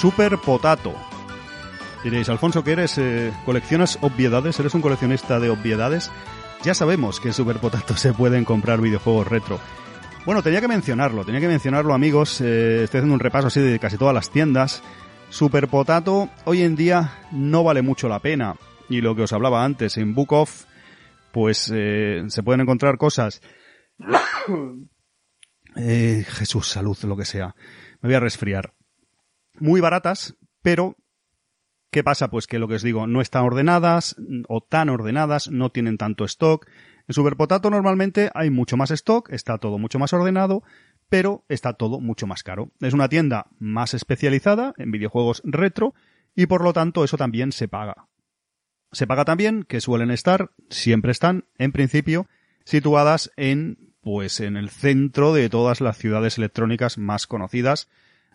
Super Potato. Diréis, Alfonso, ¿qué eres? Eh, ¿Coleccionas obviedades? ¿Eres un coleccionista de obviedades? Ya sabemos que en Super Potato se pueden comprar videojuegos retro. Bueno, tenía que mencionarlo, tenía que mencionarlo amigos, eh, estoy haciendo un repaso así de casi todas las tiendas. Super Potato hoy en día no vale mucho la pena. Y lo que os hablaba antes, en Book Off, pues eh, se pueden encontrar cosas... Eh, Jesús, salud, lo que sea. Me voy a resfriar. Muy baratas, pero ¿qué pasa? Pues que lo que os digo, no están ordenadas o tan ordenadas, no tienen tanto stock. En Super Potato normalmente hay mucho más stock, está todo mucho más ordenado, pero está todo mucho más caro. Es una tienda más especializada en videojuegos retro y por lo tanto eso también se paga. Se paga también que suelen estar, siempre están, en principio, situadas en, pues, en el centro de todas las ciudades electrónicas más conocidas,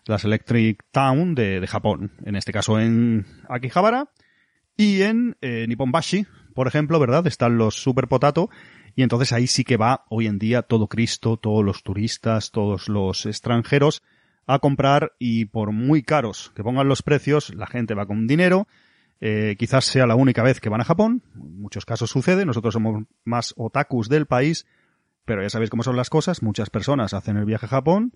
las Electric Town de, Japón, en este caso en Akihabara y en eh, Nipponbashi, por ejemplo, ¿verdad? Están los Super Potato y entonces ahí sí que va hoy en día todo Cristo, todos los turistas, todos los extranjeros a comprar y por muy caros que pongan los precios, la gente va con dinero. Eh, quizás sea la única vez que van a Japón. En muchos casos sucede. Nosotros somos más otakus del país. Pero ya sabéis cómo son las cosas. Muchas personas hacen el viaje a Japón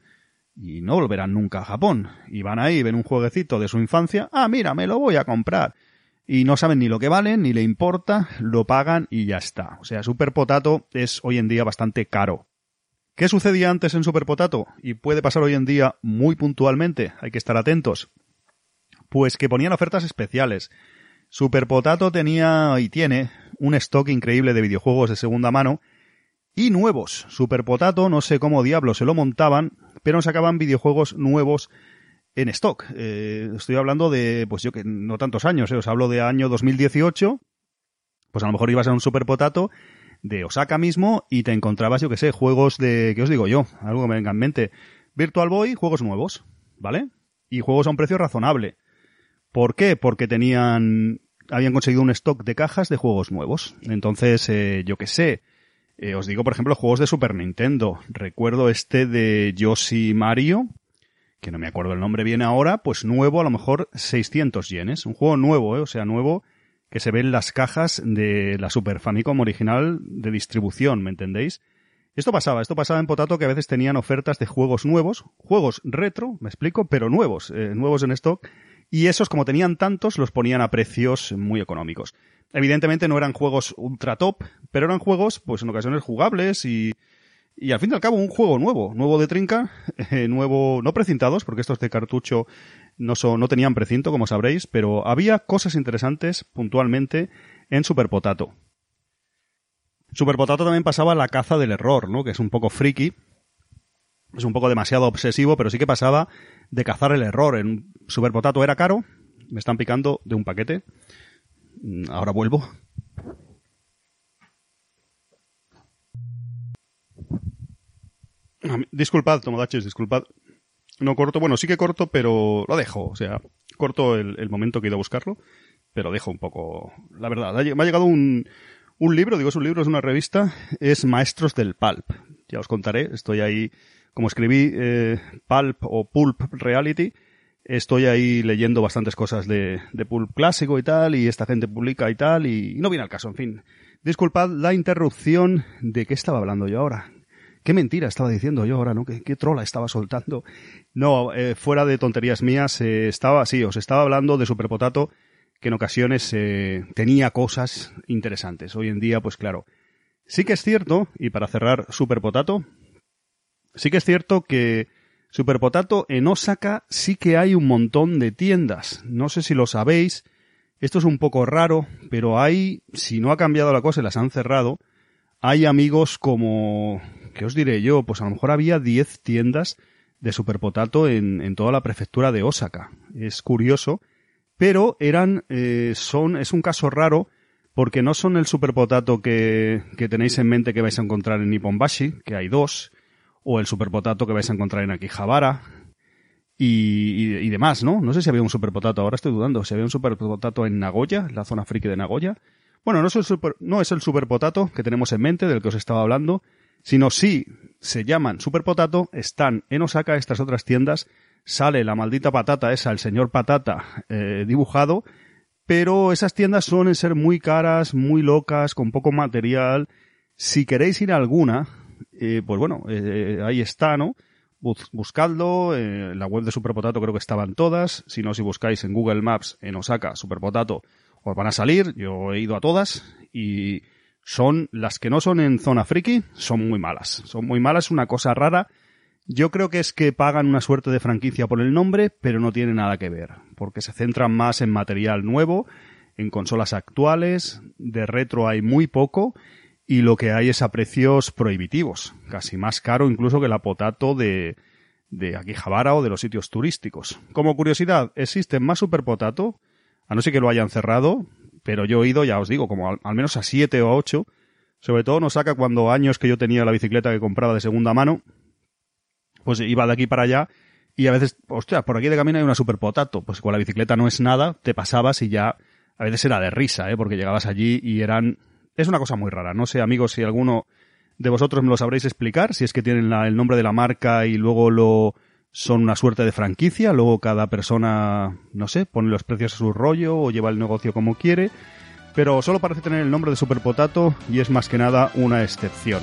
y no volverán nunca a Japón. Y van ahí, ven un jueguecito de su infancia. Ah, mira, me lo voy a comprar y no saben ni lo que valen, ni le importa, lo pagan y ya está. O sea, Super Potato es hoy en día bastante caro. ¿Qué sucedía antes en Super Potato? Y puede pasar hoy en día muy puntualmente, hay que estar atentos. Pues que ponían ofertas especiales. Super Potato tenía y tiene un stock increíble de videojuegos de segunda mano y nuevos. Super Potato, no sé cómo diablos se lo montaban, pero sacaban videojuegos nuevos en stock. Eh, estoy hablando de, pues yo que no tantos años, eh, os hablo de año 2018, pues a lo mejor ibas a un Super Potato de Osaka mismo y te encontrabas, yo que sé, juegos de, ¿qué os digo yo? Algo que me venga en mente. Virtual Boy, juegos nuevos, ¿vale? Y juegos a un precio razonable. ¿Por qué? Porque tenían, habían conseguido un stock de cajas de juegos nuevos. Entonces, eh, yo que sé, eh, os digo, por ejemplo, juegos de Super Nintendo. Recuerdo este de Yoshi Mario, que no me acuerdo el nombre bien ahora, pues nuevo, a lo mejor 600 yenes. Un juego nuevo, ¿eh? o sea, nuevo que se ve en las cajas de la Super Famicom original de distribución, ¿me entendéis? Esto pasaba, esto pasaba en Potato que a veces tenían ofertas de juegos nuevos, juegos retro, me explico, pero nuevos, eh, nuevos en stock, y esos como tenían tantos los ponían a precios muy económicos. Evidentemente no eran juegos ultra top, pero eran juegos, pues en ocasiones jugables y y al fin y al cabo un juego nuevo, nuevo de trinca, eh, nuevo, no precintados, porque estos de cartucho no, no tenían precinto, como sabréis, pero había cosas interesantes puntualmente en Super Potato. Super Potato también pasaba la caza del error, ¿no? Que es un poco friki, es un poco demasiado obsesivo, pero sí que pasaba de cazar el error. En Super Potato era caro, me están picando de un paquete. Mm, ahora vuelvo. Disculpad, Tomodaches, disculpad. No corto, bueno, sí que corto, pero lo dejo. O sea, corto el, momento que he ido a buscarlo, pero dejo un poco. La verdad, me ha llegado un, un libro, digo, es un libro, es una revista, es Maestros del Pulp. Ya os contaré, estoy ahí, como escribí eh, Pulp o Pulp Reality, estoy ahí leyendo bastantes cosas de, de Pulp clásico y tal, y esta gente publica y tal, y no viene al caso, en fin. Disculpad la interrupción de qué estaba hablando yo ahora. Qué mentira estaba diciendo yo ahora, ¿no? Qué, trola estaba soltando. No, eh, fuera de tonterías mías, eh, estaba así, os estaba hablando de Superpotato, que en ocasiones eh, tenía cosas interesantes. Hoy en día, pues claro. Sí que es cierto, y para cerrar Superpotato, sí que es cierto que Superpotato en Osaka sí que hay un montón de tiendas. No sé si lo sabéis, esto es un poco raro, pero hay, si no ha cambiado la cosa y las han cerrado, hay amigos como, ¿qué os diré yo? Pues a lo mejor había 10 tiendas de Superpotato en, en toda la prefectura de Osaka. Es curioso, pero eran, eh, son, es un caso raro porque no son el Superpotato que, que tenéis en mente que vais a encontrar en Nipponbashi, que hay dos, o el Superpotato que vais a encontrar en Akihabara, y, y, demás, ¿no? No sé si había un Superpotato, ahora estoy dudando, si había un Superpotato en Nagoya, la zona friki de Nagoya. Bueno, no es el super, no es el Superpotato que tenemos en mente, del que os estaba hablando, sino si se llaman Super Potato, están en Osaka estas otras tiendas, sale la maldita patata esa, el señor patata, eh, dibujado, pero esas tiendas suelen ser muy caras, muy locas, con poco material. Si queréis ir a alguna, eh, pues bueno, eh, ahí está, ¿no? buscadlo, en eh, la web de Superpotato creo que estaban todas, si no, si buscáis en Google Maps en Osaka Superpotato, os van a salir, yo he ido a todas y son las que no son en zona friki, son muy malas, son muy malas, una cosa rara, yo creo que es que pagan una suerte de franquicia por el nombre, pero no tiene nada que ver, porque se centran más en material nuevo, en consolas actuales, de retro hay muy poco, y lo que hay es a precios prohibitivos, casi más caro incluso que la potato de, de Akihabara o de los sitios turísticos. Como curiosidad, existen más Super Potato, a no ser que lo hayan cerrado, pero yo he ido, ya os digo, como al, menos a siete o a ocho, sobre todo nos saca cuando años que yo tenía la bicicleta que compraba de segunda mano, pues iba de aquí para allá y a veces, hostia, por aquí de camino hay una super potato. Pues con la bicicleta no es nada, te pasabas y ya, a veces era de risa, ¿eh? Porque llegabas allí y eran, es una cosa muy rara. No sé, amigos, si alguno de vosotros me lo sabréis explicar, si es que tienen el nombre de la marca y luego lo, son una suerte de franquicia, luego cada persona, no sé, pone los precios a su rollo o lleva el negocio como quiere, pero solo parece tener el nombre de Super Potato y es más que nada una excepción.